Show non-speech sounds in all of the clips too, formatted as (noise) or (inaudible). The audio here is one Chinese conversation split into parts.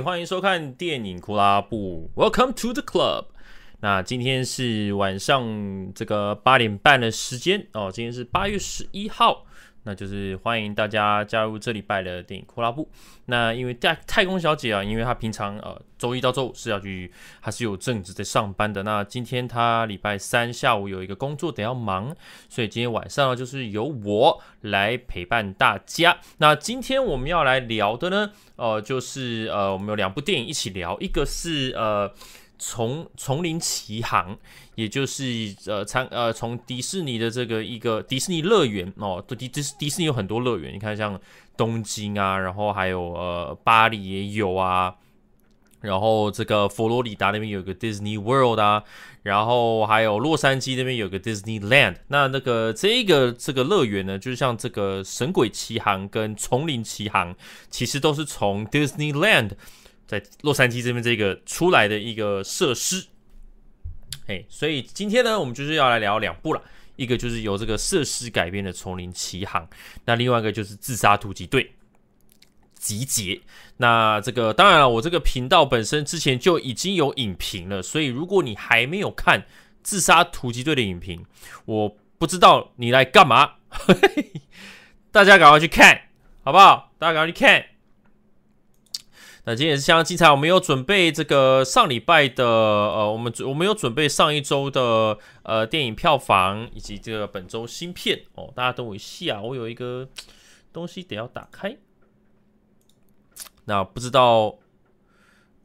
欢迎收看电影库拉布，Welcome to the club。那今天是晚上这个八点半的时间哦，今天是八月十一号。那就是欢迎大家加入这礼拜的电影酷拉部。那因为太太空小姐啊，因为她平常呃周一到周五是要去，还是有正职在上班的。那今天她礼拜三下午有一个工作得要忙，所以今天晚上呢，就是由我来陪伴大家。那今天我们要来聊的呢，呃，就是呃，我们有两部电影一起聊，一个是呃。从丛林奇航，也就是呃参呃从迪士尼的这个一个迪士尼乐园哦，迪迪迪士尼有很多乐园，你看像东京啊，然后还有呃巴黎也有啊，然后这个佛罗里达那边有个 Disney World 啊，然后还有洛杉矶那边有个 Disneyland，那那个这个这个乐园呢，就是像这个神鬼奇航跟丛林奇航，其实都是从 Disneyland。在洛杉矶这边这个出来的一个设施，哎，所以今天呢，我们就是要来聊两部了，一个就是由这个设施改编的《丛林奇航》，那另外一个就是《自杀突击队》集结。那这个当然了，我这个频道本身之前就已经有影评了，所以如果你还没有看《自杀突击队》的影评，我不知道你来干嘛，(laughs) 大家赶快去看，好不好？大家赶快去看。那今天也是相当精彩，我们有准备这个上礼拜的呃，我们我们有准备上一周的呃电影票房以及这个本周新片哦。大家等我一下，我有一个东西得要打开。那不知道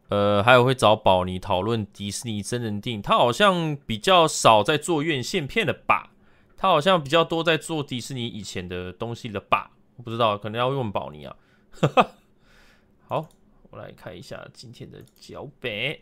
呃，还有会找宝妮讨论迪士尼真人电影，他好像比较少在做院线片的吧？他好像比较多在做迪士尼以前的东西了吧？我不知道，可能要问宝妮啊。(laughs) 好。来看一下今天的脚本。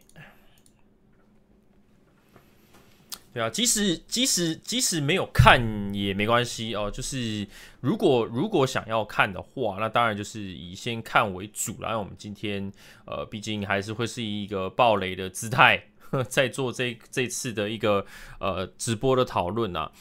对啊，即使即使即使没有看也没关系哦。就是如果如果想要看的话，那当然就是以先看为主。然后我们今天呃，毕竟还是会是以一个暴雷的姿态，(laughs) 在做这这次的一个呃直播的讨论啊。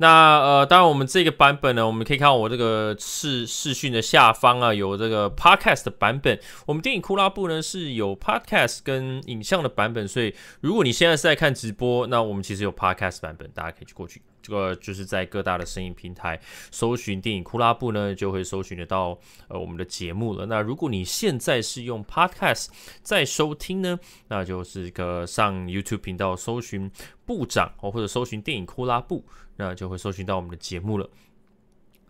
那呃，当然，我们这个版本呢，我们可以看到我这个视视讯的下方啊，有这个 podcast 的版本。我们电影库拉布呢是有 podcast 跟影像的版本，所以如果你现在是在看直播，那我们其实有 podcast 版本，大家可以去过去。这个就是在各大的声音平台搜寻电影酷拉布呢，就会搜寻得到呃我们的节目了。那如果你现在是用 podcast 在收听呢，那就是一个上 YouTube 频道搜寻部长哦，或者搜寻电影酷拉布。那就会搜寻到我们的节目了。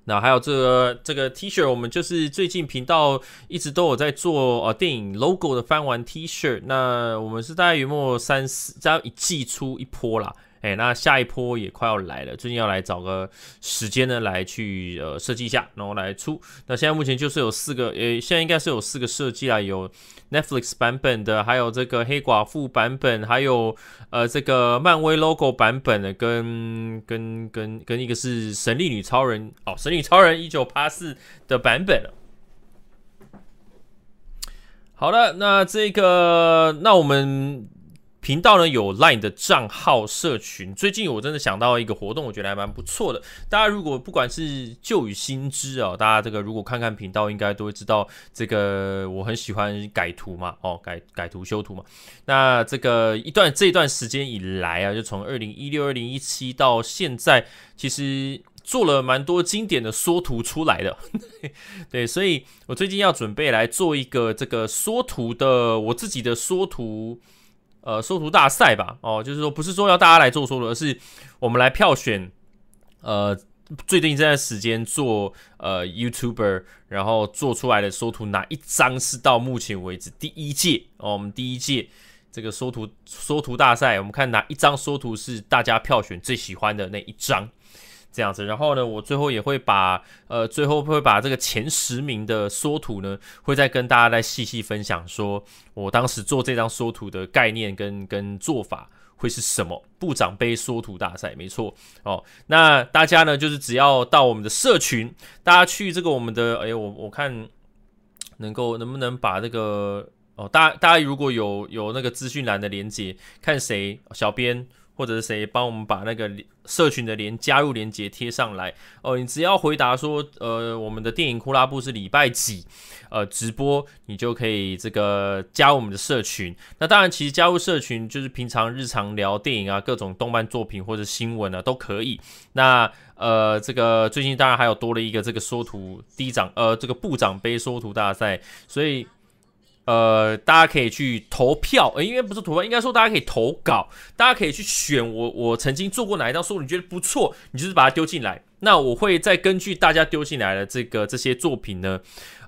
那还有这个这个 T 恤，我们就是最近频道一直都有在做呃电影 logo 的翻玩 T 恤。那我们是大概约末三四，加一季出一波啦。哎，那下一波也快要来了，最近要来找个时间呢，来去呃设计一下，然后来出。那现在目前就是有四个，呃，现在应该是有四个设计啦，有 Netflix 版本的，还有这个黑寡妇版本，还有呃这个漫威 logo 版本的，跟跟跟跟一个是神力女超人哦，神力女超人一九八四的版本。好的，那这个那我们。频道呢有 Line 的账号社群，最近我真的想到一个活动，我觉得还蛮不错的。大家如果不管是旧与新知啊，大家这个如果看看频道，应该都会知道这个我很喜欢改图嘛，哦，改改图修图嘛。那这个一段这一段时间以来啊，就从二零一六、二零一七到现在，其实做了蛮多经典的缩图出来的。(laughs) 对，所以我最近要准备来做一个这个缩图的我自己的缩图。呃，缩图大赛吧，哦，就是说不是说要大家来做缩图，而是我们来票选，呃，最近这段时间做呃 YouTuber，然后做出来的缩图哪一张是到目前为止第一届哦，我们第一届这个缩图缩图大赛，我们看哪一张缩图是大家票选最喜欢的那一张。这样子，然后呢，我最后也会把呃，最后会把这个前十名的缩图呢，会再跟大家再细细分享，说我当时做这张缩图的概念跟跟做法会是什么。部长杯缩图大赛，没错哦。那大家呢，就是只要到我们的社群，大家去这个我们的，哎，我我看能够能不能把这个哦，大家大家如果有有那个资讯栏的连接，看谁小编。或者是谁帮我们把那个社群的连加入连接贴上来哦。你只要回答说，呃，我们的电影库拉部是礼拜几呃直播，你就可以这个加入我们的社群。那当然，其实加入社群就是平常日常聊电影啊，各种动漫作品或者新闻啊都可以。那呃，这个最近当然还有多了一个这个缩图低长呃这个部长杯缩图大赛，所以。呃，大家可以去投票，呃，应该不是投票，应该说大家可以投稿，大家可以去选我，我曾经做过哪一张书，你觉得不错，你就是把它丢进来，那我会再根据大家丢进来的这个这些作品呢。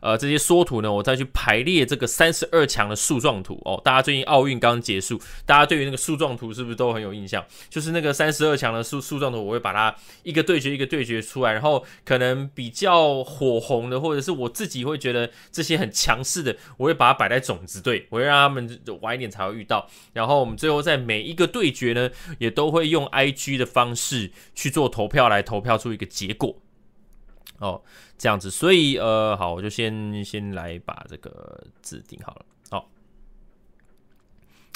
呃，这些缩图呢，我再去排列这个三十二强的树状图哦。大家最近奥运刚结束，大家对于那个树状图是不是都很有印象？就是那个三十二强的树树状图，我会把它一个对决一个对决出来，然后可能比较火红的，或者是我自己会觉得这些很强势的，我会把它摆在种子队，我会让他们晚一点才会遇到。然后我们最后在每一个对决呢，也都会用 IG 的方式去做投票，来投票出一个结果。哦，这样子，所以呃，好，我就先先来把这个字定好了。好，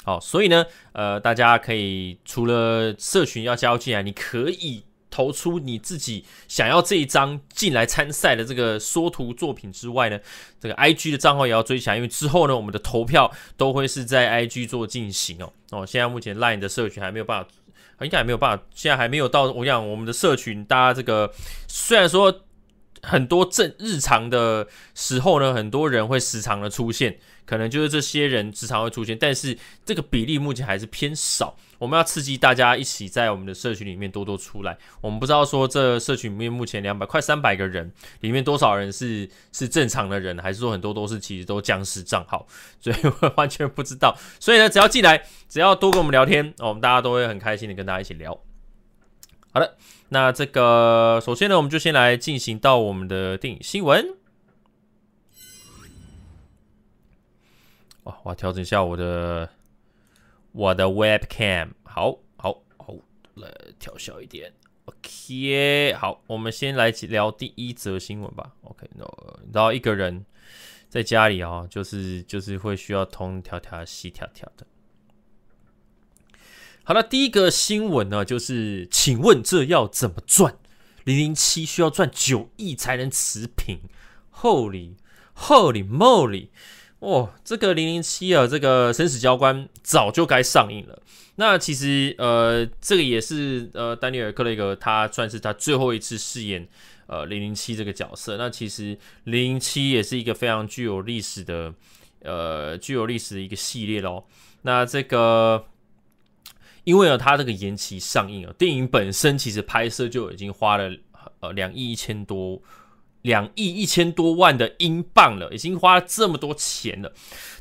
好，所以呢，呃，大家可以除了社群要加入进来，你可以投出你自己想要这一张进来参赛的这个缩图作品之外呢，这个 IG 的账号也要追起来，因为之后呢，我们的投票都会是在 IG 做进行哦。哦，现在目前 Line 的社群还没有办法，应该还没有办法，现在还没有到。我想我们的社群，大家这个虽然说。很多正日常的时候呢，很多人会时常的出现，可能就是这些人时常会出现，但是这个比例目前还是偏少。我们要刺激大家一起在我们的社群里面多多出来。我们不知道说这社群里面目前两百快三百个人里面多少人是是正常的人，还是说很多都是其实都僵尸账号，所以我完全不知道。所以呢，只要进来，只要多跟我们聊天，我们大家都会很开心的跟大家一起聊。好的。那这个，首先呢，我们就先来进行到我们的电影新闻。哇，我要调整一下我的我的 webcam，好好好，来调小一点。OK，好，我们先来聊第一则新闻吧。OK，no，然后一个人在家里啊，就是就是会需要东调调西调调的。好了，第一个新闻呢，就是请问这要怎么赚？零零七需要赚九亿才能持平？Holy Holy Moly！哦，这个零零七啊，这个生死交关早就该上映了。那其实呃，这个也是呃，丹尼尔·克雷格他算是他最后一次饰演呃零零七这个角色。那其实零零七也是一个非常具有历史的呃，具有历史的一个系列咯。那这个。因为呢，它这个延期上映啊，电影本身其实拍摄就已经花了呃两亿一千多两亿一千多万的英镑了，已经花了这么多钱了。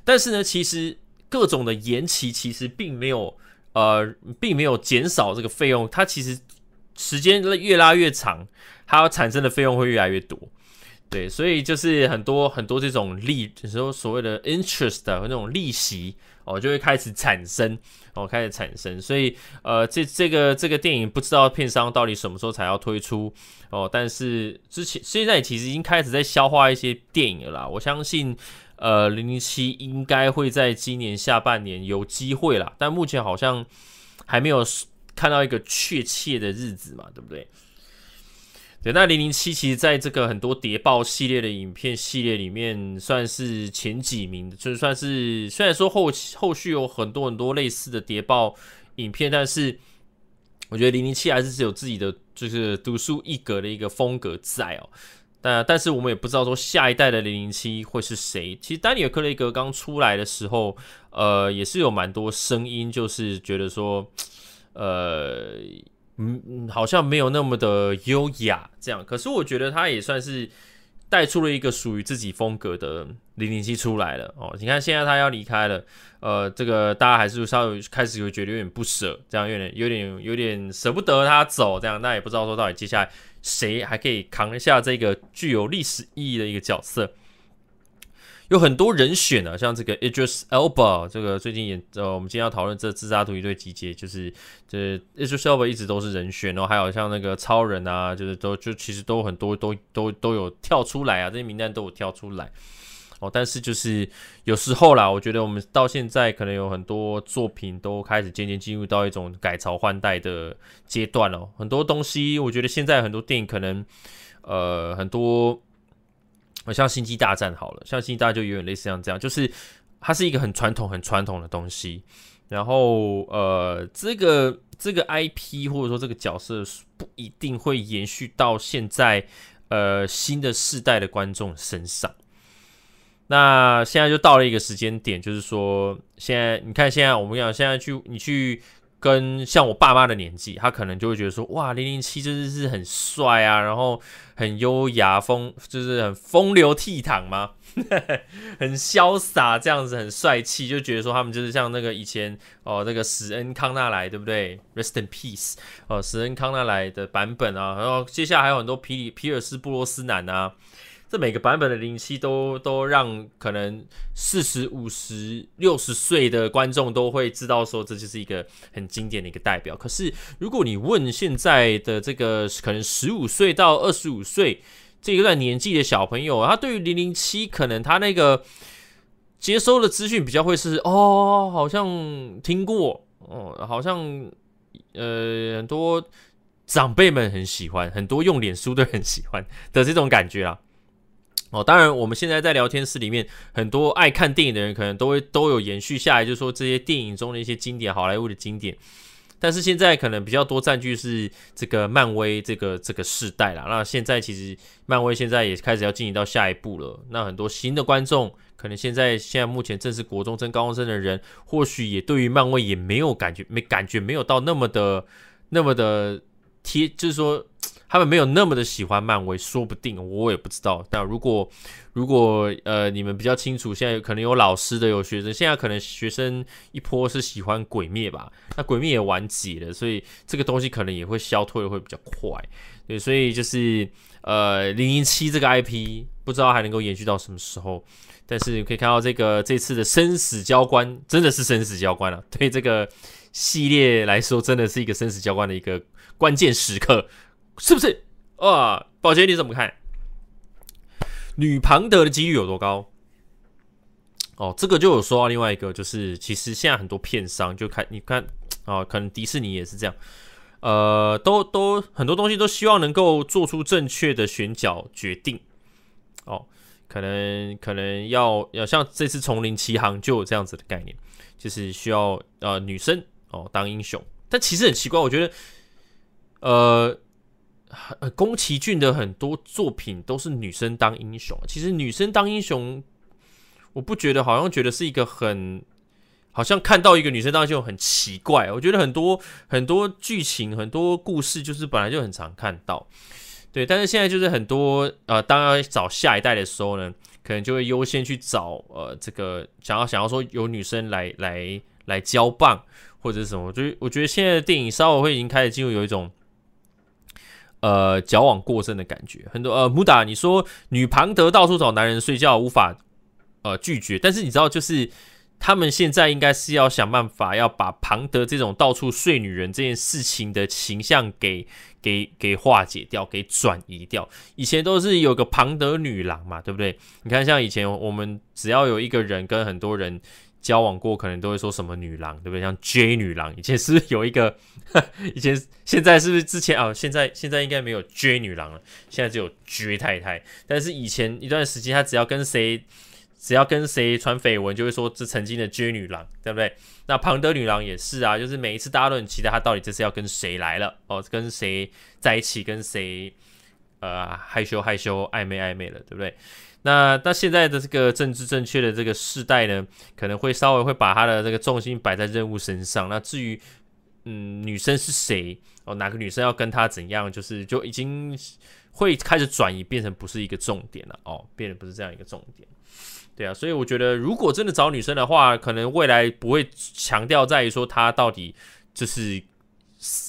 但是呢，其实各种的延期其实并没有呃，并没有减少这个费用，它其实时间越拉越长，它要产生的费用会越来越多。对，所以就是很多很多这种利，就是说所谓的 interest 的那种利息哦，就会开始产生。哦，开始产生，所以呃，这这个这个电影不知道片商到底什么时候才要推出哦，但是之前现在其实已经开始在消化一些电影了啦。我相信呃，零零七应该会在今年下半年有机会啦，但目前好像还没有看到一个确切的日子嘛，对不对？对，那零零七其实在这个很多谍报系列的影片系列里面，算是前几名的，就算是虽然说后后续有很多很多类似的谍报影片，但是我觉得零零七还是只有自己的就是独树一格的一个风格在哦。但但是我们也不知道说下一代的零零七会是谁。其实丹尼尔·克雷格刚出来的时候，呃，也是有蛮多声音，就是觉得说，呃。嗯嗯，好像没有那么的优雅这样，可是我觉得他也算是带出了一个属于自己风格的零零七出来了哦。你看现在他要离开了，呃，这个大家还是稍微开始会觉得有点不舍，这样有点有点有点舍不得他走这样，那也不知道说到底接下来谁还可以扛一下这个具有历史意义的一个角色。有很多人选啊，像这个 Idris Elba，这个最近也呃，我们今天要讨论这自杀突击队集结，就是这 Idris Elba 一直都是人选，然后还有像那个超人啊，就是都就其实都很多都都都有跳出来啊，这些名单都有跳出来。哦，但是就是有时候啦，我觉得我们到现在可能有很多作品都开始渐渐进入到一种改朝换代的阶段了。很多东西，我觉得现在很多电影可能，呃，很多，好像《星际大战》好了，像《星际大战》就有点类似像这样，就是它是一个很传统、很传统的东西。然后，呃，这个这个 IP 或者说这个角色不一定会延续到现在，呃，新的世代的观众身上。那现在就到了一个时间点，就是说，现在你看，现在我们讲，现在去你去跟像我爸妈的年纪，他可能就会觉得说，哇，零零七真的是很帅啊，然后很优雅风，就是很风流倜傥嘛，(laughs) 很潇洒这样子，很帅气，就觉得说他们就是像那个以前哦，那个史恩康纳莱，对不对？Rest in peace，哦，史恩康纳莱的版本啊，然后接下来还有很多皮里皮尔斯布罗斯南啊。每个版本的零零七都都让可能四十五十六十岁的观众都会知道说，这就是一个很经典的一个代表。可是如果你问现在的这个可能十五岁到二十五岁这一段年纪的小朋友，他对于零零七可能他那个接收的资讯比较会是哦，好像听过哦，好像呃很多长辈们很喜欢，很多用脸书都很喜欢的这种感觉啊。哦，当然，我们现在在聊天室里面，很多爱看电影的人可能都会都有延续下来，就是说这些电影中的一些经典，好莱坞的经典。但是现在可能比较多占据是这个漫威这个这个世代啦。那现在其实漫威现在也开始要进行到下一步了。那很多新的观众，可能现在现在目前正是国中生、高中生的人，或许也对于漫威也没有感觉，没感觉没有到那么的那么的贴，就是说。他们没有那么的喜欢漫威，说不定我也不知道。但如果如果呃你们比较清楚，现在可能有老师的，有学生，现在可能学生一波是喜欢鬼灭吧？那鬼灭也完结了，所以这个东西可能也会消退的会比较快。对，所以就是呃零零七这个 IP 不知道还能够延续到什么时候。但是你可以看到这个这次的生死交关真的是生死交关了，对这个系列来说真的是一个生死交关的一个关键时刻。是不是啊？宝杰你怎么看？女庞德的几率有多高？哦，这个就有说到另外一个，就是其实现在很多片商就看，你看啊，可能迪士尼也是这样，呃，都都很多东西都希望能够做出正确的选角决定。哦，可能可能要要像这次丛林奇航就有这样子的概念，就是需要呃女生哦当英雄，但其实很奇怪，我觉得呃。呃，宫崎骏的很多作品都是女生当英雄。其实女生当英雄，我不觉得，好像觉得是一个很，好像看到一个女生当英雄很奇怪。我觉得很多很多剧情、很多故事，就是本来就很常看到。对，但是现在就是很多呃，当要找下一代的时候呢，可能就会优先去找呃，这个想要想要说有女生来来来交棒或者什么。就是我觉得现在的电影稍微会已经开始进入有一种。呃，矫枉过正的感觉很多。呃，穆达，你说女庞德到处找男人睡觉，无法呃拒绝，但是你知道，就是他们现在应该是要想办法要把庞德这种到处睡女人这件事情的形象给给给化解掉，给转移掉。以前都是有个庞德女郎嘛，对不对？你看，像以前我们只要有一个人跟很多人。交往过可能都会说什么女郎，对不对？像 J 女郎，以前是不是有一个？(laughs) 以前现在是不是之前啊？现在现在应该没有 J 女郎了，现在只有 J 太太。但是以前一段时间，他只要跟谁，只要跟谁传绯闻，就会说这曾经的 J 女郎，对不对？那庞德女郎也是啊，就是每一次大家都很期待她到底这次要跟谁来了哦，跟谁在一起，跟谁呃害羞害羞暧昧暧昧了，对不对？那那现在的这个政治正确的这个世代呢，可能会稍微会把他的这个重心摆在任务身上。那至于嗯女生是谁哦，哪个女生要跟他怎样，就是就已经会开始转移，变成不是一个重点了哦，变得不是这样一个重点。对啊，所以我觉得如果真的找女生的话，可能未来不会强调在于说她到底就是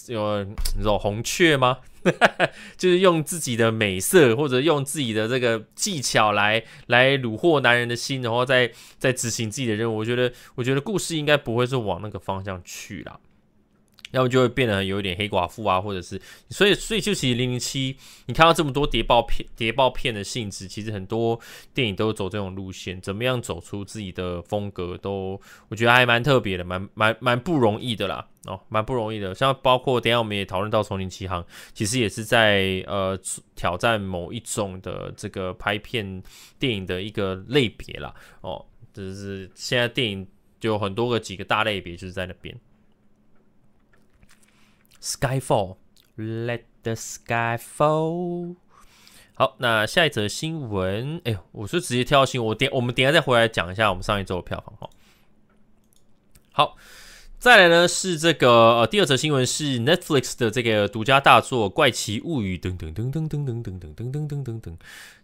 有 (tsk) 那种红雀吗？(laughs) 就是用自己的美色，或者用自己的这个技巧来来虏获男人的心，然后再再执行自己的任务。我觉得，我觉得故事应该不会是往那个方向去啦。要么就会变得有一点黑寡妇啊，或者是所以所以就其实零零七，你看到这么多谍报片谍报片的性质，其实很多电影都走这种路线，怎么样走出自己的风格都，我觉得还蛮特别的，蛮蛮蛮不容易的啦，哦，蛮不容易的。像包括等一下我们也讨论到丛林奇航，其实也是在呃挑战某一种的这个拍片电影的一个类别啦，哦，就是现在电影就有很多个几个大类别，就是在那边。Skyfall，Let the sky fall。好，那下一则新闻，哎呦，我就直接跳到新闻，我点我们等下再回来讲一下我们上一周的票房哈。好，再来呢是这个呃第二则新闻是 Netflix 的这个独家大作《怪奇物语》噔噔噔噔噔噔噔噔噔噔噔噔噔，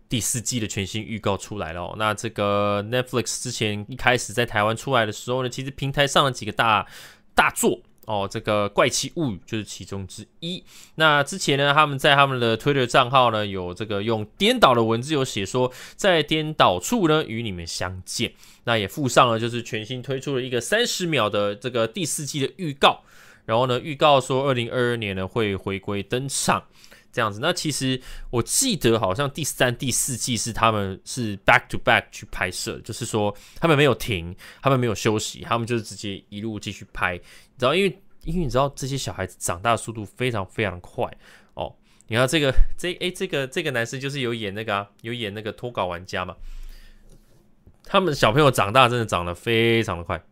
第四季的全新预告出来了哦。那这个 Netflix 之前一开始在台湾出来的时候呢，其实平台上了几个大大作。哦，这个怪奇物语就是其中之一。那之前呢，他们在他们的 Twitter 账号呢，有这个用颠倒的文字有写说，在颠倒处呢与你们相见。那也附上了就是全新推出了一个三十秒的这个第四季的预告。然后呢，预告说二零二二年呢会回归登场。这样子，那其实我记得好像第三、第四季是他们是 back to back 去拍摄，就是说他们没有停，他们没有休息，他们就是直接一路继续拍。你知道，因为因为你知道这些小孩子长大的速度非常非常快哦。你看这个这诶、这个这个男生就是有演那个啊，有演那个脱稿玩家嘛。他们小朋友长大真的长得非常的快。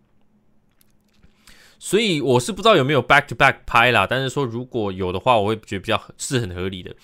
所以我是不知道有没有 back to back 拍啦，但是说如果有的话，我会觉得比较是很合理的。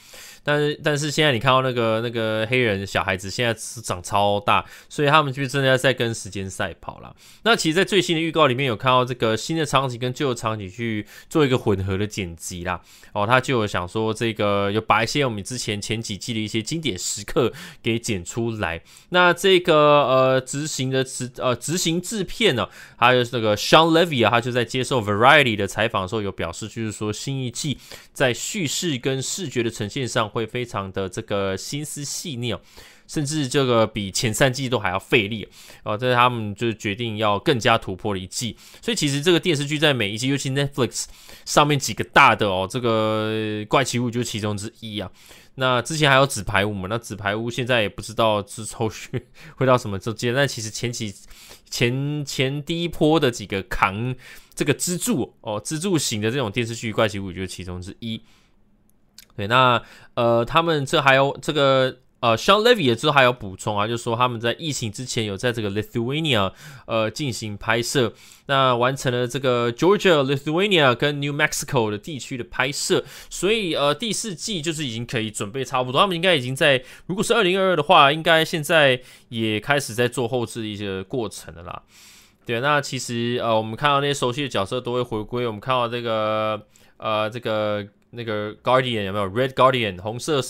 但是，但是现在你看到那个那个黑人小孩子现在是长超大，所以他们就真的在跟时间赛跑了。那其实，在最新的预告里面有看到这个新的场景跟旧的场景去做一个混合的剪辑啦。哦，他就有想说这个有把一些我们之前前几季的一些经典时刻给剪出来。那这个呃执行的执呃执行制片呢，还有那个 Sean Levy 啊，他就在接受 Variety 的采访的时候有表示，就是说新一季在叙事跟视觉的呈现上。会非常的这个心思细腻哦，甚至这个比前三季都还要费力哦。这是他们就决定要更加突破的一季。所以其实这个电视剧在每一季，尤其 Netflix 上面几个大的哦，这个怪奇物就是其中之一啊。那之前还有纸牌屋嘛？那纸牌屋现在也不知道是后续 (laughs) 会到什么时间。但其实前期前前第一波的几个扛这个支柱哦，支柱型的这种电视剧怪奇物就是其中之一。对，那呃，他们这还有这个呃，Sean Levy 也之后还有补充啊，就是说他们在疫情之前有在这个 Lithuania 呃进行拍摄，那完成了这个 Georgia、Lithuania 跟 New Mexico 的地区的拍摄，所以呃第四季就是已经可以准备差不多，他们应该已经在，如果是二零二二的话，应该现在也开始在做后置一些过程了啦。对，那其实呃，我们看到那些熟悉的角色都会回归，我们看到这个呃这个。那个 Guardian 有没有 Red Guardian 红色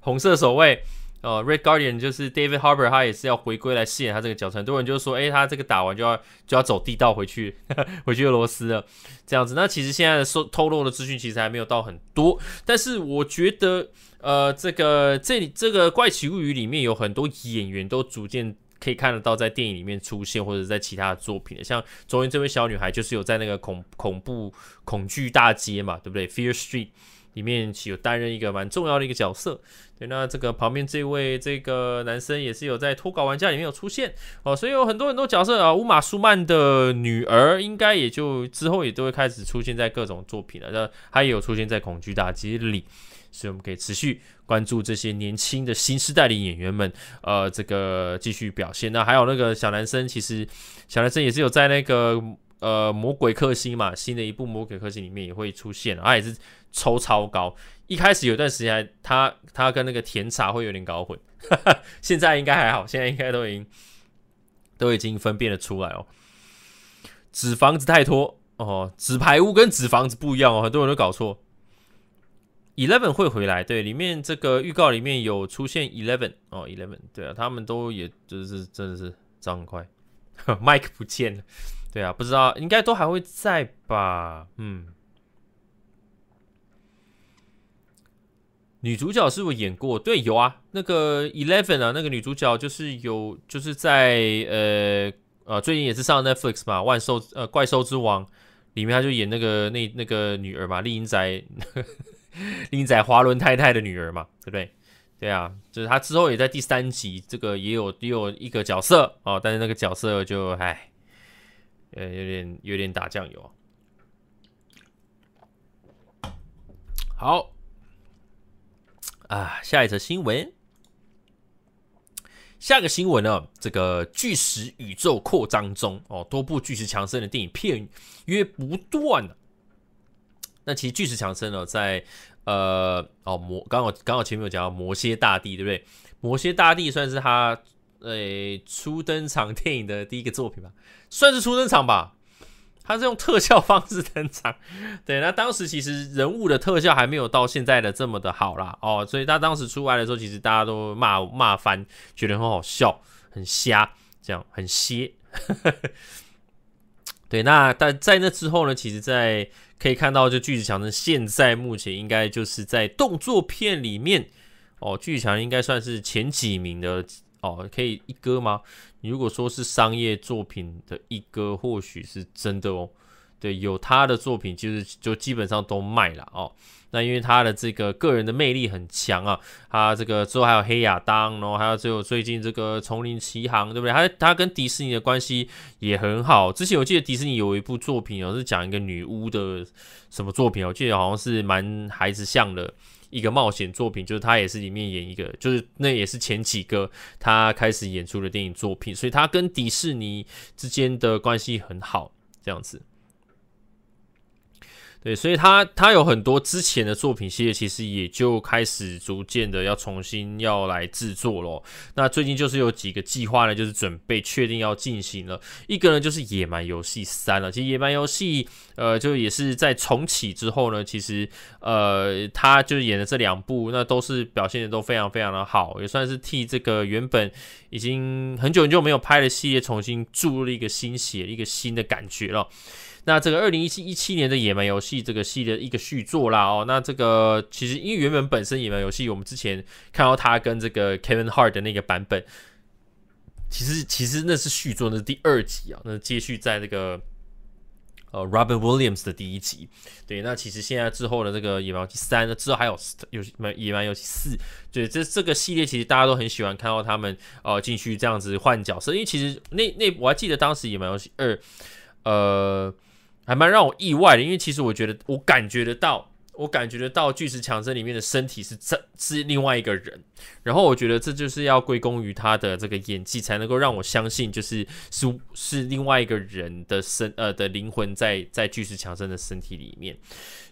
红色守卫、呃、Red Guardian 就是 David Harbour，他也是要回归来饰演他这个角色。很多人就说，诶，他这个打完就要就要走地道回去，(laughs) 回去俄罗斯了，这样子。那其实现在的收透露的资讯其实还没有到很多，但是我觉得，呃，这个这里这个怪奇物语里面有很多演员都逐渐。可以看得到在电影里面出现，或者在其他的作品的，像中间这位小女孩就是有在那个恐恐怖恐惧大街嘛，对不对？Fear Street 里面有担任一个蛮重要的一个角色。对，那这个旁边这位这个男生也是有在脱稿玩家里面有出现哦，所以有很多很多角色啊。乌玛舒曼的女儿应该也就之后也都会开始出现在各种作品了，那她也有出现在恐惧大街里。所以我们可以持续关注这些年轻的新时代的演员们，呃，这个继续表现。那还有那个小男生，其实小男生也是有在那个呃魔鬼克星嘛，新的一部魔鬼克星里面也会出现，他也是抽超高。一开始有段时间他他跟那个甜茶会有点搞混，哈哈，现在应该还好，现在应该都已经都已经分辨得出来哦。纸房子太多哦，纸牌屋跟纸房子不一样哦，很多人都搞错。Eleven 会回来，对，里面这个预告里面有出现 Eleven 哦，Eleven，对啊，他们都也就是真的是长很快，(laughs) Mike 不见了，对啊，不知道应该都还会在吧，嗯。女主角是不是演过？对，有啊，那个 Eleven 啊，那个女主角就是有就是在呃呃最近也是上 Netflix 嘛，万兽呃怪兽之王。里面她就演那个那那个女儿嘛，厉阴宅，厉阴宅华伦太太的女儿嘛，对不对？对啊，就是他之后也在第三集，这个也有也有一个角色哦，但是那个角色就唉，呃，有点有点打酱油。好，啊，下一则新闻，下个新闻呢，这个巨石宇宙扩张中哦，多部巨石强森的电影片约不断。那其实巨石强森呢，在呃，哦，魔刚好刚好前面有讲到魔蝎大帝，对不对？魔蝎大帝算是他诶、初登场电影的第一个作品吧，算是初登场吧。他是用特效方式登场，对，那当时其实人物的特效还没有到现在的这么的好啦，哦，所以他当时出来的时候，其实大家都骂骂翻，觉得很好笑，很瞎，这样很歇。对，那但在那之后呢，其实，在可以看到，就巨石强森现在目前应该就是在动作片里面哦，巨石强森应该算是前几名的哦，可以一哥吗？如果说是商业作品的一哥，或许是真的哦。对，有他的作品，就是就基本上都卖了哦。那因为他的这个个人的魅力很强啊，他这个之后还有黑亚当，然后还有最后最近这个丛林奇航，对不对？他他跟迪士尼的关系也很好。之前我记得迪士尼有一部作品哦，是讲一个女巫的什么作品，我记得好像是蛮孩子像的一个冒险作品，就是他也是里面演一个，就是那也是前几个他开始演出的电影作品，所以他跟迪士尼之间的关系很好，这样子。对，所以他他有很多之前的作品系列，其实也就开始逐渐的要重新要来制作咯。那最近就是有几个计划呢，就是准备确定要进行了。一个呢就是《野蛮游戏三》了。其实《野蛮游戏》呃，就也是在重启之后呢，其实呃，他就演的这两部，那都是表现的都非常非常的好，也算是替这个原本已经很久很久没有拍的系列重新注入了一个新血，一个新的感觉了。那这个二零一七一七年的野蛮游戏这个系列一个续作啦哦，那这个其实因为原本本身野蛮游戏我们之前看到他跟这个 Kevin Hart 的那个版本，其实其实那是续作，那是第二集啊，那接续在那个呃 Robin Williams 的第一集。对，那其实现在之后的这个野蛮游戏三，之后还有有野蛮游戏四，对，这这个系列其实大家都很喜欢看到他们呃继续这样子换角色，因为其实那那我还记得当时野蛮游戏二呃。还蛮让我意外的，因为其实我觉得我感觉得到，我感觉得到巨石强森里面的身体是这是另外一个人，然后我觉得这就是要归功于他的这个演技，才能够让我相信，就是是是另外一个人的身呃的灵魂在在巨石强森的身体里面。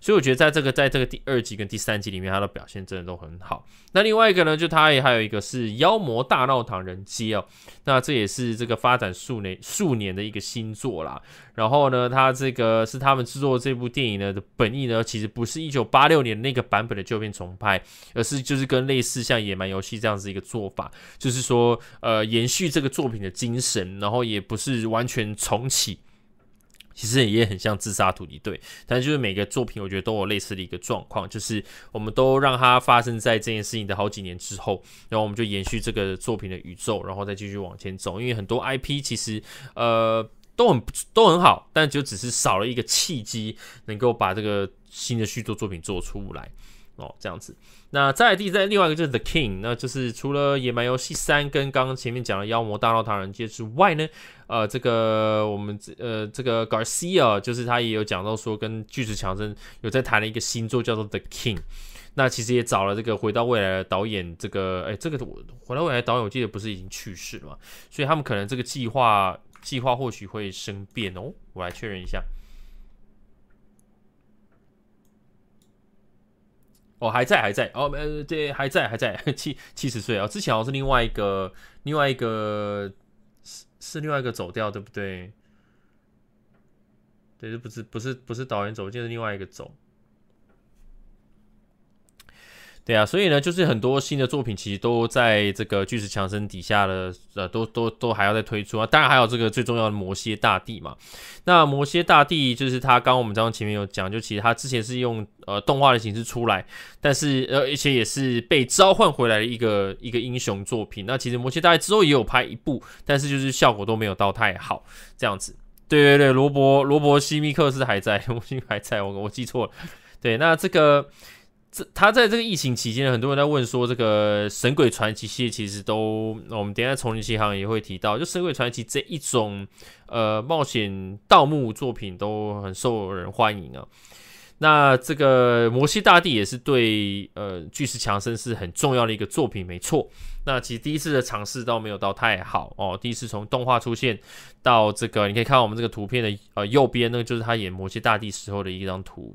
所以我觉得在这个在这个第二集跟第三集里面，他的表现真的都很好。那另外一个呢，就他也还有一个是《妖魔大闹唐人街》哦，那这也是这个发展数年数年的一个新作啦。然后呢，他这个是他们制作这部电影呢的本意呢，其实不是一九八六年那个版本的旧片重拍，而是就是跟类似像《野蛮游戏》这样子一个做法，就是说呃延续这个作品的精神，然后也不是完全重启。其实也很像自杀突击队，但就是每个作品，我觉得都有类似的一个状况，就是我们都让它发生在这件事情的好几年之后，然后我们就延续这个作品的宇宙，然后再继续往前走。因为很多 IP 其实呃都很都很好，但就只是少了一个契机，能够把这个新的续作作品做出来。哦，这样子。那再第再另外一个就是 The King，那就是除了《野蛮游戏三》跟刚刚前面讲的《妖魔大闹唐人街》之外呢，呃，这个我们呃这个 Garcia 就是他也有讲到说跟巨石强森有在谈了一个新作叫做 The King，那其实也找了这个回到未来的导演，这个哎这个回到未来的导演我记得不是已经去世了嘛，所以他们可能这个计划计划或许会生变哦，我来确认一下。哦，还在，还在哦，呃，对，还在，还在，(laughs) 七七十岁啊，之前好像是另外一个，另外一个是是另外一个走掉，对不对？对，这不是不是不是导演走，就是另外一个走。对啊，所以呢，就是很多新的作品其实都在这个巨石强森底下的，呃，都都都还要再推出啊。当然还有这个最重要的魔蝎大帝嘛。那魔蝎大帝就是他，刚刚我们刚刚前面有讲，就其实他之前是用呃动画的形式出来，但是呃而且也是被召唤回来的一个一个英雄作品。那其实魔蝎大帝之后也有拍一部，但是就是效果都没有到太好这样子。对对对，罗伯罗伯希密克斯还在，罗伯希密克还在，我我记错了。对，那这个这他在这个疫情期间，很多人在问说，这个《神鬼传奇》系列其实都，我们等一下丛林奇航也会提到，就《神鬼传奇》这一种呃冒险盗墓作品都很受人欢迎啊。那这个摩西大帝也是对呃巨石强森是很重要的一个作品，没错。那其实第一次的尝试倒没有到太好哦。第一次从动画出现到这个，你可以看我们这个图片的呃右边，那个就是他演摩西大帝时候的一张图。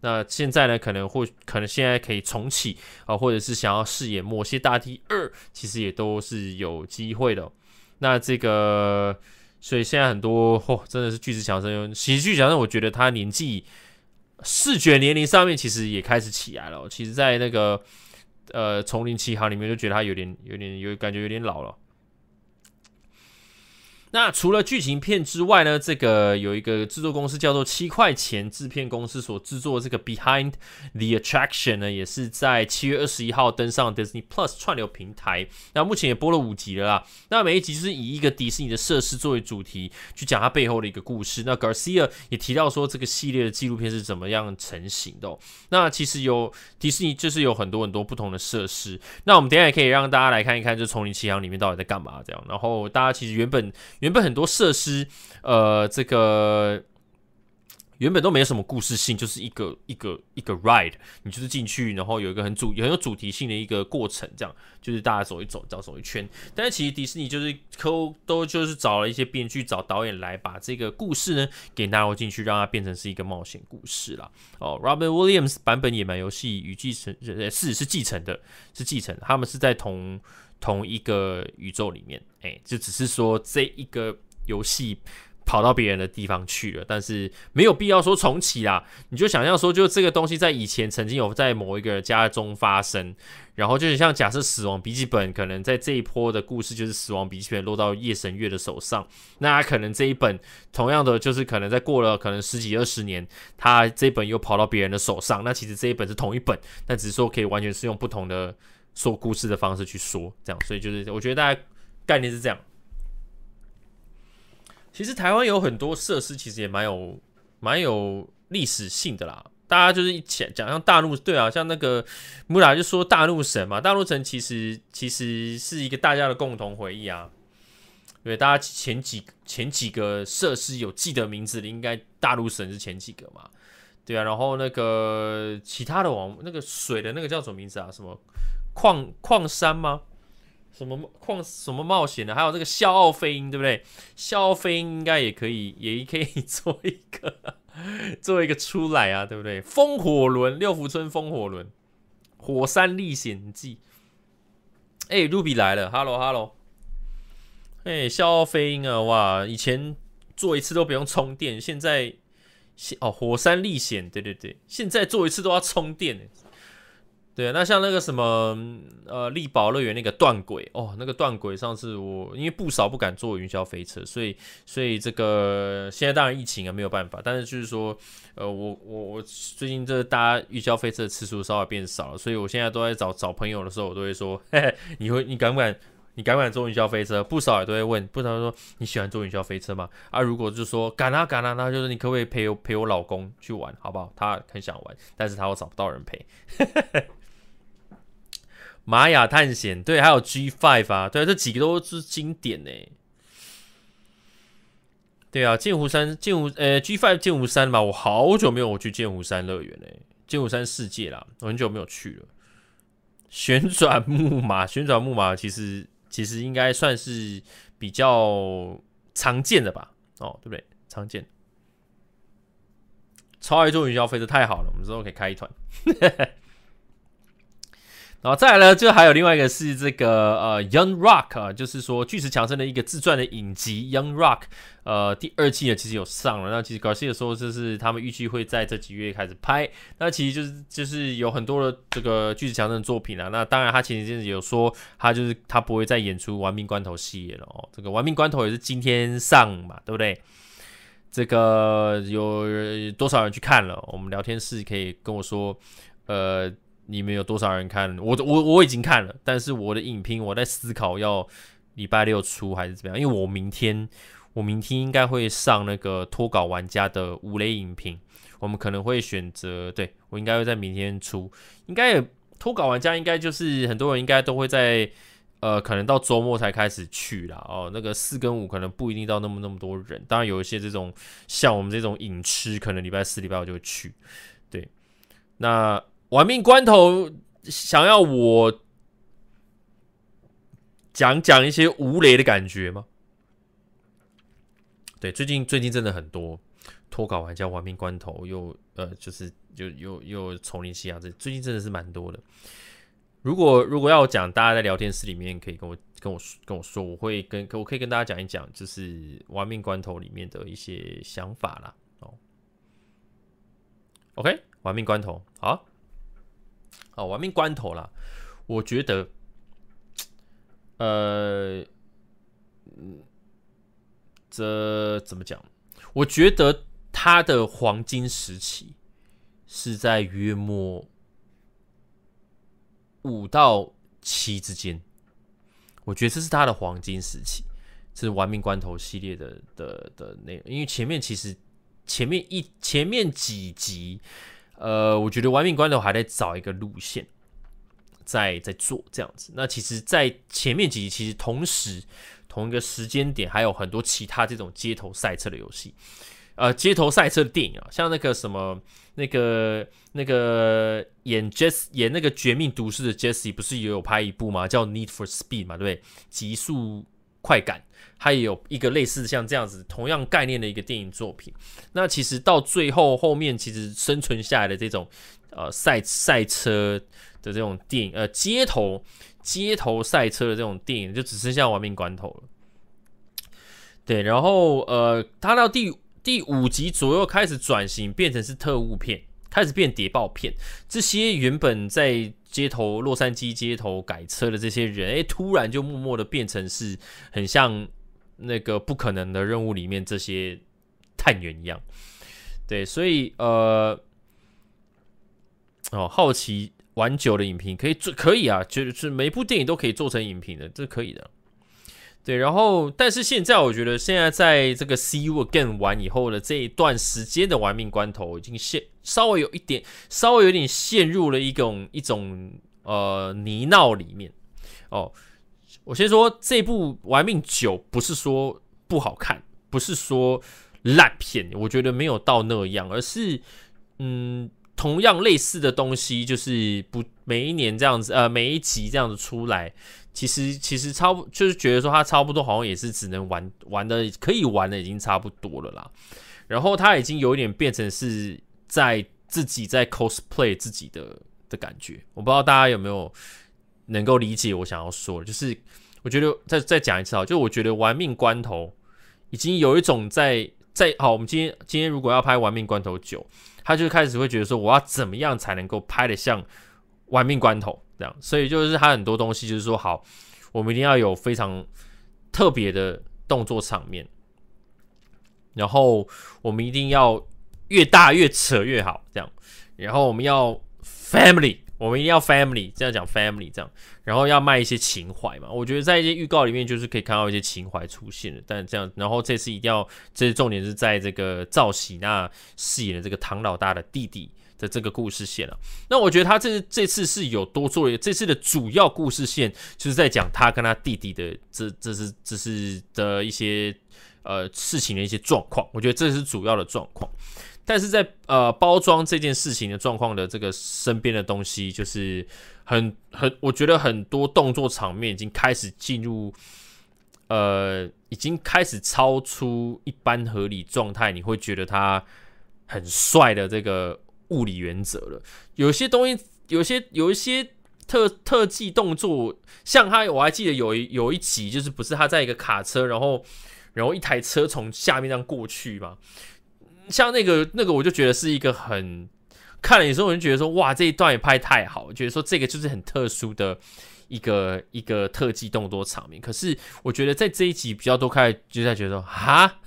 那现在呢，可能或可能现在可以重启啊、或者是想要饰演摩西大帝二，其实也都是有机会的。那这个，所以现在很多嚯、哦，真的是巨石强森，其实巨石强森，我觉得他年纪。视觉年龄上面其实也开始起来了。其实，在那个呃《丛林奇航》里面，就觉得他有点、有点、有感觉有点老了。那除了剧情片之外呢，这个有一个制作公司叫做七块钱制片公司所制作的这个《Behind the Attraction》呢，也是在七月二十一号登上 Disney Plus 串流平台。那目前也播了五集了啦。那每一集是以一个迪士尼的设施作为主题，去讲它背后的一个故事。那 Garcia 也提到说，这个系列的纪录片是怎么样成型的。那其实有迪士尼就是有很多很多不同的设施。那我们等下也可以让大家来看一看，就《丛林奇航》里面到底在干嘛这样。然后大家其实原本。原本很多设施，呃，这个原本都没有什么故事性，就是一个一个一个 ride，你就是进去，然后有一个很主很有主题性的一个过程，这样就是大家走一走，走走一圈。但是其实迪士尼就是抠都就是找了一些编剧、找导演来把这个故事呢给纳入进去，让它变成是一个冒险故事啦。哦，Robin Williams 版本野蛮游戏与继承是是继承的，是继承，他们是在同。同一个宇宙里面，哎、就只是说这一个游戏跑到别人的地方去了，但是没有必要说重启啦。你就想象说，就这个东西在以前曾经有在某一个家中发生，然后就是像假设《死亡笔记本》可能在这一波的故事就是《死亡笔记本》落到夜神月的手上，那可能这一本同样的就是可能在过了可能十几二十年，他这一本又跑到别人的手上，那其实这一本是同一本，但只是说可以完全是用不同的。说故事的方式去说，这样，所以就是我觉得大家概念是这样。其实台湾有很多设施，其实也蛮有蛮有历史性的啦。大家就是一讲讲像大陆，对啊，像那个穆拉就说大陆神嘛，大陆神其实其实是一个大家的共同回忆啊。对，大家前几前几个设施有记得名字的，应该大陆神是前几个嘛。对啊，然后那个其他的网那个水的那个叫什么名字啊？什么？矿矿山吗？什么矿什么冒险的？还有这个笑傲飞鹰，对不对？笑傲飞鹰应该也可以，也可以做一个 (laughs) 做一个出来啊，对不对？风火轮六福村风火轮，火山历险记。哎，Ruby 来了，Hello Hello。哎，笑傲飞鹰啊，哇，以前做一次都不用充电，现在哦，火山历险，对对对，现在做一次都要充电。对，那像那个什么，呃，力宝乐园那个断轨哦，那个断轨，上次我因为不少不敢坐云霄飞车，所以所以这个现在当然疫情啊没有办法，但是就是说，呃，我我我最近这搭云霄飞车的次数稍微变少了，所以我现在都在找找朋友的时候，我都会说，嘿嘿，你会你敢不敢你敢不敢坐云霄飞车？不少也都会问，不少说你喜欢坐云霄飞车吗？啊，如果就说敢啊敢啊，那就是你可不可以陪我陪我老公去玩，好不好？他很想玩，但是他又找不到人陪。(laughs) 玛雅探险，对，还有 G Five 啊，对，这几个都是经典呢。对啊，剑湖山，剑湖，呃，G Five 剑湖山嘛，我好久没有去剑湖山乐园嘞，剑湖山世界啦，我很久没有去了。旋转木马，(laughs) 旋转木马其实其实应该算是比较常见的吧？哦，对不对？常见。超爱坐云霄飞车太好了，我们之后可以开一团。然后再来呢，就还有另外一个是这个呃，Young Rock 啊，就是说巨石强森的一个自传的影集 Young Rock，呃，第二季呢其实有上了。那其实 Garcia 说就是他们预计会在这几月开始拍。那其实就是就是有很多的这个巨石强森的作品啊。那当然他前几天有说他就是他不会再演出玩命关头系列了哦。这个玩命关头也是今天上嘛，对不对？这个有多少人去看了？我们聊天室可以跟我说，呃。你们有多少人看？我我我已经看了，但是我的影评我在思考要礼拜六出还是怎么样？因为我明天我明天应该会上那个脱稿玩家的五雷影评，我们可能会选择，对，我应该会在明天出，应该也脱稿玩家应该就是很多人应该都会在。呃，可能到周末才开始去啦。哦。那个四跟五可能不一定到那么那么多人，当然有一些这种像我们这种影痴，可能礼拜四、礼拜五就会去。对，那玩命关头想要我讲讲一些无雷的感觉吗？对，最近最近真的很多脱稿玩家玩命关头又呃，就是就又又丛林西亚这最近真的是蛮多的。如果如果要讲，大家在聊天室里面可以跟我跟我跟我说，我会跟我可以跟大家讲一讲，就是玩命关头里面的一些想法啦。哦，OK，玩命关头，好，好，玩命关头啦。我觉得，呃，这怎么讲？我觉得他的黄金时期是在约莫。五到七之间，我觉得这是他的黄金时期，这是玩命关头系列的的的内容。因为前面其实前面一前面几集，呃，我觉得玩命关头还在找一个路线，在在做这样子。那其实，在前面几集，其实同时同一个时间点，还有很多其他这种街头赛车的游戏。呃，街头赛车的电影啊，像那个什么，那个那个演 Jesse 演那个绝命毒师的 Jesse，不是也有拍一部吗？叫 Need for Speed 嘛，对不对？极速快感，还有一个类似像这样子同样概念的一个电影作品。那其实到最后后面，其实生存下来的这种呃赛赛车的这种电影，呃街头街头赛车的这种电影，就只剩下玩命关头了。对，然后呃，它到第。第五集左右开始转型，变成是特务片，开始变谍报片。这些原本在街头洛杉矶街头改车的这些人，哎，突然就默默的变成是很像那个不可能的任务里面这些探员一样。对，所以呃，哦，好奇玩久的影评可以做，可以啊，就是每部电影都可以做成影评的，这可以的。对，然后，但是现在我觉得，现在在这个 See You Again 完以后的这一段时间的玩命关头，已经陷稍微有一点，稍微有点陷入了一种一种呃泥淖里面。哦，我先说这部玩命九不是说不好看，不是说烂片，我觉得没有到那样，而是嗯，同样类似的东西，就是不每一年这样子，呃，每一集这样子出来。其实其实差不就是觉得说他差不多好像也是只能玩玩的可以玩的已经差不多了啦，然后他已经有一点变成是在自己在 cosplay 自己的的感觉，我不知道大家有没有能够理解我想要说，就是我觉得再再讲一次啊，就我觉得玩命关头已经有一种在在好，我们今天今天如果要拍玩命关头九，他就开始会觉得说我要怎么样才能够拍得像玩命关头。这样，所以就是他很多东西就是说，好，我们一定要有非常特别的动作场面，然后我们一定要越大越扯越好，这样，然后我们要 family，我们一定要 family，这样讲 family 这样，然后要卖一些情怀嘛。我觉得在一些预告里面就是可以看到一些情怀出现的，但这样，然后这次一定要，这次重点是在这个赵喜娜饰演的这个唐老大的弟弟。的这个故事线了，那我觉得他这这次是有多做一个，这次的主要故事线就是在讲他跟他弟弟的这这是这是的一些呃事情的一些状况，我觉得这是主要的状况。但是在呃包装这件事情的状况的这个身边的东西，就是很很，我觉得很多动作场面已经开始进入呃已经开始超出一般合理状态，你会觉得他很帅的这个。物理原则了，有些东西，有些有一些特特技动作，像他，我还记得有一有一集，就是不是他在一个卡车，然后然后一台车从下面这样过去嘛，像那个那个，我就觉得是一个很看了有时候我就觉得说，哇，这一段也拍太好，觉得说这个就是很特殊的一个一个特技动作场面。可是我觉得在这一集比较多开就在觉得说，哈，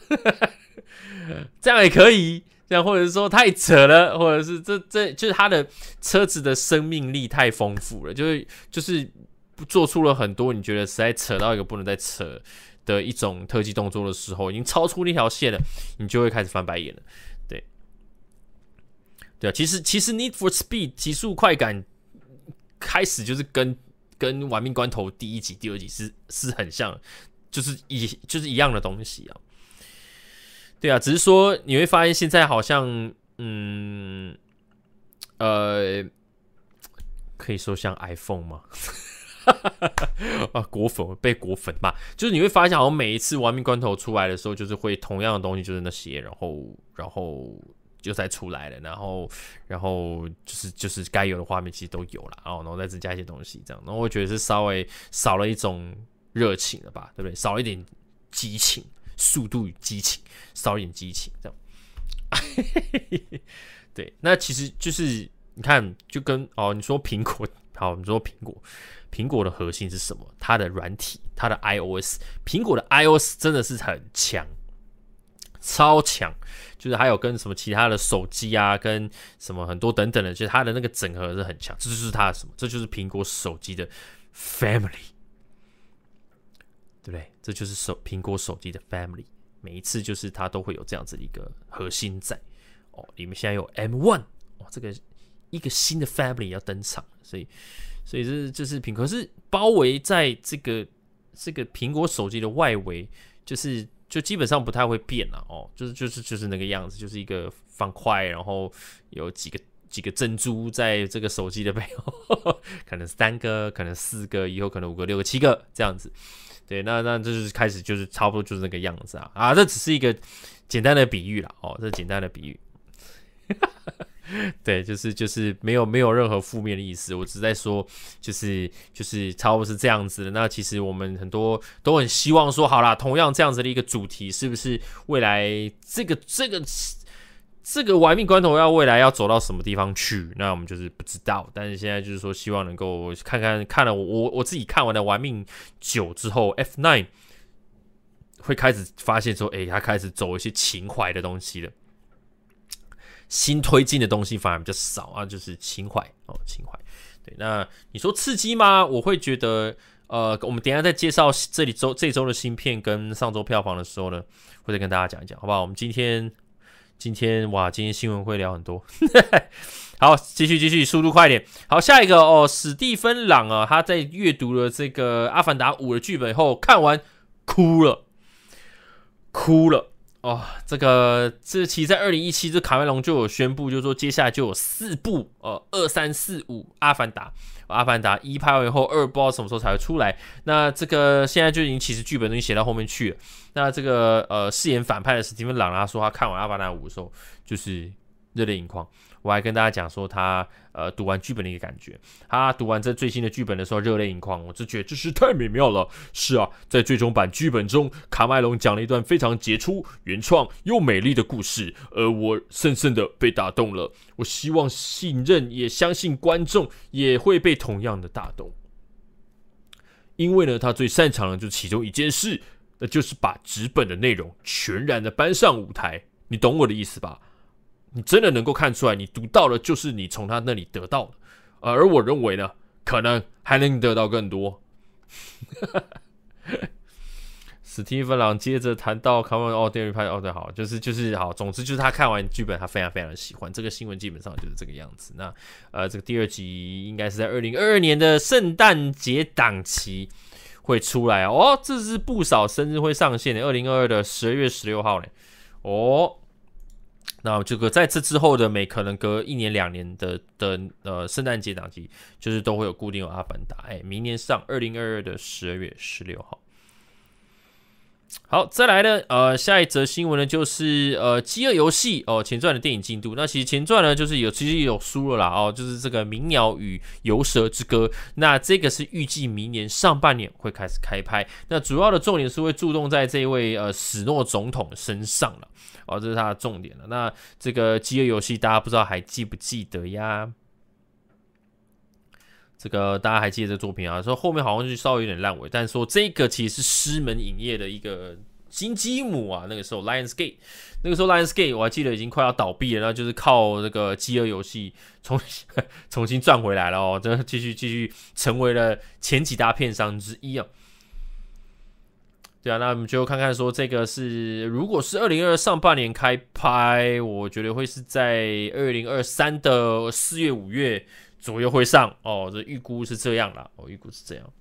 (laughs) 这样也可以。这样，或者是说太扯了，或者是这这就是他的车子的生命力太丰富了，就是就是做出了很多你觉得实在扯到一个不能再扯的一种特技动作的时候，已经超出那条线了，你就会开始翻白眼了。对，对啊，其实其实 Need for Speed 极速快感开始就是跟跟玩命关头第一集、第二集是是很像，就是一就是一样的东西啊。对啊，只是说你会发现现在好像，嗯，呃，可以说像 iPhone 吗？(laughs) 啊，果粉被果粉骂，就是你会发现好像每一次玩命关头出来的时候，就是会同样的东西，就是那些，然后然后就再出来了，然后然后就是就是该有的画面其实都有了，然后然后再增加一些东西，这样，然后我觉得是稍微少了一种热情了吧，对不对？少了一点激情。速度与激情，少一点激情，这样。(laughs) 对，那其实就是你看，就跟哦，你说苹果，好，你说苹果，苹果的核心是什么？它的软体，它的 iOS，苹果的 iOS 真的是很强，超强。就是还有跟什么其他的手机啊，跟什么很多等等的，就是它的那个整合是很强。这就是它的什么？这就是苹果手机的 Family。对不对？这就是手苹果手机的 family，每一次就是它都会有这样子的一个核心在哦。里面现在有 m one 哦，这个一个新的 family 要登场，所以所以这这是苹果，可是包围在这个这个苹果手机的外围，就是就基本上不太会变了哦，就是就是就是那个样子，就是一个方块，然后有几个几个珍珠在这个手机的背后，(laughs) 可能三个，可能四个，以后可能五个、六个、七个这样子。对，那那这就是开始，就是差不多就是那个样子啊啊！这只是一个简单的比喻啦，哦，这简单的比喻。(laughs) 对，就是就是没有没有任何负面的意思，我只是在说，就是就是差不多是这样子的。那其实我们很多都很希望说，好啦，同样这样子的一个主题，是不是未来这个这个？这个玩命关头要未来要走到什么地方去？那我们就是不知道。但是现在就是说，希望能够看看看了我我我自己看完了玩命九之后，F nine 会开始发现说，哎，他开始走一些情怀的东西了。新推进的东西反而比较少啊，就是情怀哦，情怀。对，那你说刺激吗？我会觉得，呃，我们等下再介绍这里周这周的新片跟上周票房的时候呢，会再跟大家讲一讲，好不好？我们今天。今天哇，今天新闻会聊很多。(laughs) 好，继续继续，速度快一点。好，下一个哦，史蒂芬·朗啊，他在阅读了这个《阿凡达五》的剧本后，看完哭了，哭了哦。这个这其实在二零一七，这卡梅隆就有宣布，就是说接下来就有四部呃，二三四五《阿凡达》。阿凡达一拍完以后，二不知道什么时候才会出来。那这个现在就已经其实剧本都已经写到后面去了。那这个呃饰演反派的史蒂芬·朗他说他看完阿凡达五的时候就是热泪盈眶。我还跟大家讲说他呃读完剧本的一个感觉。他读完这最新的剧本的时候热泪盈眶，我就觉得这是太美妙了。是啊，在最终版剧本中，卡麦隆讲了一段非常杰出、原创又美丽的故事，而我深深的被打动了。我希望信任也相信观众也会被同样的打动，因为呢，他最擅长的就是其中一件事，那就是把纸本的内容全然的搬上舞台。你懂我的意思吧？你真的能够看出来，你读到的就是你从他那里得到的，而我认为呢，可能还能得到更多。(laughs) 史蒂芬·朗接着谈到看完哦，电影拍哦，对，好，就是就是好，总之就是他看完剧本，他非常非常喜欢这个新闻，基本上就是这个样子。那呃，这个第二集应该是在二零二二年的圣诞节档期会出来哦，这是不少生日会上线的，二零二二的十二月十六号嘞，哦。那这个在这之后的每可能隔一年两年的的呃圣诞节档期，就是都会有固定有阿凡达，哎，明年上二零二二的十二月十六号。好，再来呢，呃，下一则新闻呢，就是呃，饥饿游戏哦前传的电影进度。那其实前传呢，就是有其实有书了啦，哦，就是这个《鸣鸟与游蛇之歌》。那这个是预计明年上半年会开始开拍。那主要的重点是会注重在这位呃史诺总统身上了，哦，这是他的重点了。那这个饥饿游戏大家不知道还记不记得呀？这个大家还记得这作品啊？说后面好像就稍微有点烂尾，但是说这个其实是狮门影业的一个金鸡母啊。那个时候 Lionsgate，那个时候 Lionsgate 我还记得已经快要倒闭了，那就是靠这个饥饿游戏重新 (laughs) 重新赚回来了哦，这继续继续成为了前几大片商之一啊。对啊，那我们就看看说这个是如果是二零二二上半年开拍，我觉得会是在二零二三的四月五月左右会上哦，这预估是这样啦，哦，预估是这样。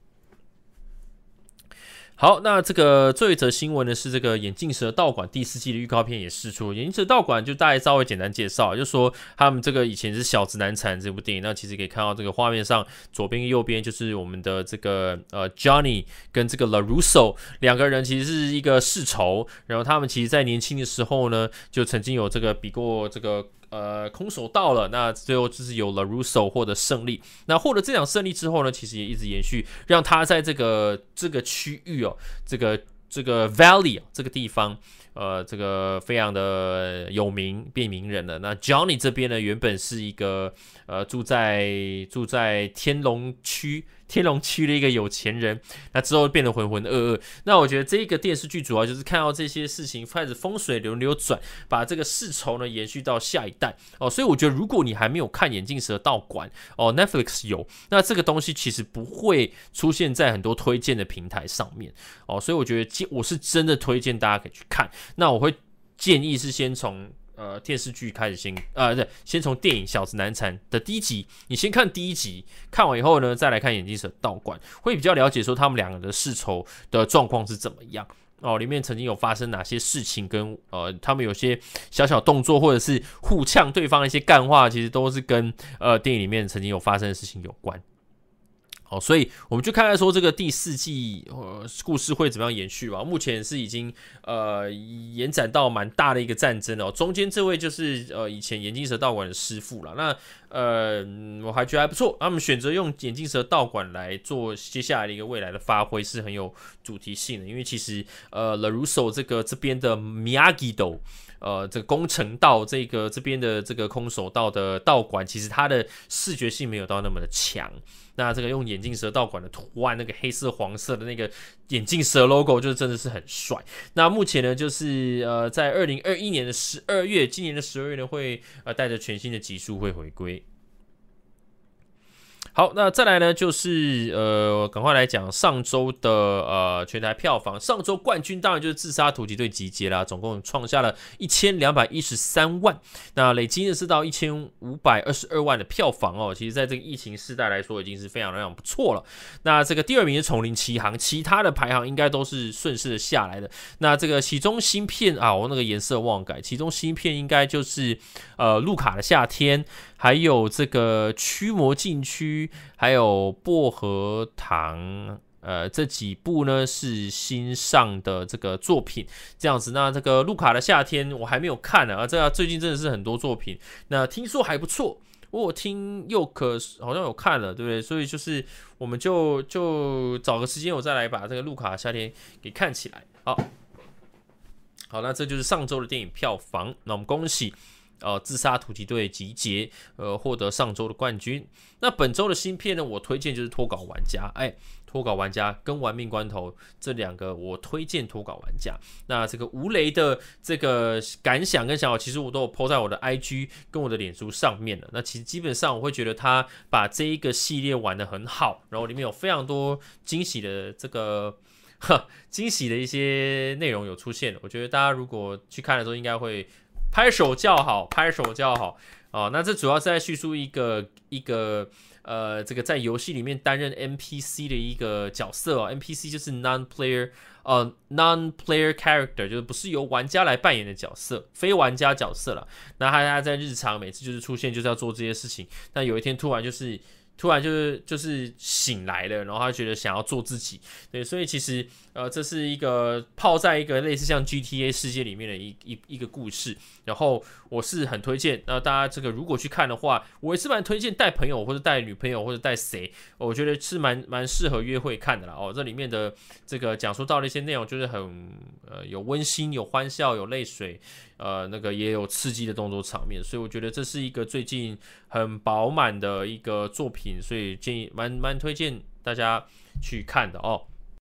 好，那这个最后一则新闻呢是这个《眼镜蛇道馆》第四季的预告片也释出。《眼镜蛇道馆》就大概稍微简单介绍，就说他们这个以前是小子难缠这部电影。那其实可以看到这个画面上左边右边就是我们的这个呃 Johnny 跟这个 LaRusso 两个人其实是一个世仇，然后他们其实在年轻的时候呢就曾经有这个比过这个。呃，空手道了，那最后就是有了 Russo 获得胜利。那获得这场胜利之后呢，其实也一直延续，让他在这个这个区域哦，这个这个 Valley 这个地方，呃，这个非常的有名，变名人了。那 Johnny 这边呢，原本是一个呃住在住在天龙区。天龙区的一个有钱人，那之后变得浑浑噩噩。那我觉得这个电视剧主要就是看到这些事情开始风水轮流转，把这个世仇呢延续到下一代哦。所以我觉得如果你还没有看《眼镜蛇道馆》哦，Netflix 有，那这个东西其实不会出现在很多推荐的平台上面哦。所以我觉得我是真的推荐大家可以去看。那我会建议是先从。呃，电视剧开始先，呃，对，先从电影《小子难缠》的第一集，你先看第一集，看完以后呢，再来看《眼镜蛇道馆》，会比较了解说他们两个的世仇的状况是怎么样哦，里面曾经有发生哪些事情，跟呃，他们有些小小动作，或者是互呛对方的一些干话，其实都是跟呃电影里面曾经有发生的事情有关。哦，所以我们就看看说这个第四季呃故事会怎么样延续吧。目前是已经呃延展到蛮大的一个战争哦。中间这位就是呃以前眼镜蛇道馆的师傅了。那呃我还觉得还不错，他们选择用眼镜蛇道馆来做接下来的一个未来的发挥是很有主题性的。因为其实呃 LaRusso 这个这边的 Miyagi-Do 呃这个工程道这个这边的这个空手道的道馆，其实它的视觉性没有到那么的强。那这个用眼镜蛇道馆的图案，那个黑色黄色的那个眼镜蛇 logo，就真的是很帅。那目前呢，就是呃，在二零二一年的十二月，今年的十二月呢，会呃带着全新的集数会回归。好，那再来呢，就是呃，赶快来讲上周的呃全台票房。上周冠军当然就是《自杀突击队集结》啦，总共创下了一千两百一十三万，那累积的是到一千五百二十二万的票房哦。其实，在这个疫情时代来说，已经是非常非常不错了。那这个第二名是《丛林奇航》，其他的排行应该都是顺势的下来的。那这个其中新片啊，我那个颜色忘改，其中新片应该就是呃《路卡的夏天》。还有这个驱魔禁区，还有薄荷糖，呃，这几部呢是新上的这个作品，这样子。那这个路卡的夏天我还没有看呢，啊，这最近真的是很多作品，那听说还不错，我听又可好像有看了，对不对？所以就是我们就就找个时间，我再来把这个路卡的夏天给看起来。好，好，那这就是上周的电影票房，那我们恭喜。呃，自杀突击队集结，呃，获得上周的冠军。那本周的新片呢，我推荐就是脱稿玩家，哎，脱稿玩家跟玩命关头这两个，我推荐脱稿玩家。那这个吴雷的这个感想跟想法，其实我都有 po 在我的 IG 跟我的脸书上面了。那其实基本上我会觉得他把这一个系列玩得很好，然后里面有非常多惊喜的这个，呵，惊喜的一些内容有出现。我觉得大家如果去看的时候，应该会。拍手叫好，拍手叫好哦！那这主要是在叙述一个一个呃，这个在游戏里面担任 NPC 的一个角色哦。NPC 就是 non-player 呃 non-player character，就是不是由玩家来扮演的角色，非玩家角色了。那他他在日常每次就是出现就是要做这些事情，但有一天突然就是。突然就是就是醒来了，然后他觉得想要做自己，对，所以其实呃这是一个泡在一个类似像 GTA 世界里面的一一一个故事，然后我是很推荐，那大家这个如果去看的话，我也是蛮推荐带朋友或者带女朋友或者带谁，我觉得是蛮蛮适合约会看的啦。哦，这里面的这个讲述到的一些内容就是很呃有温馨、有欢笑、有泪水。呃，那个也有刺激的动作场面，所以我觉得这是一个最近很饱满的一个作品，所以建议蛮蛮推荐大家去看的哦。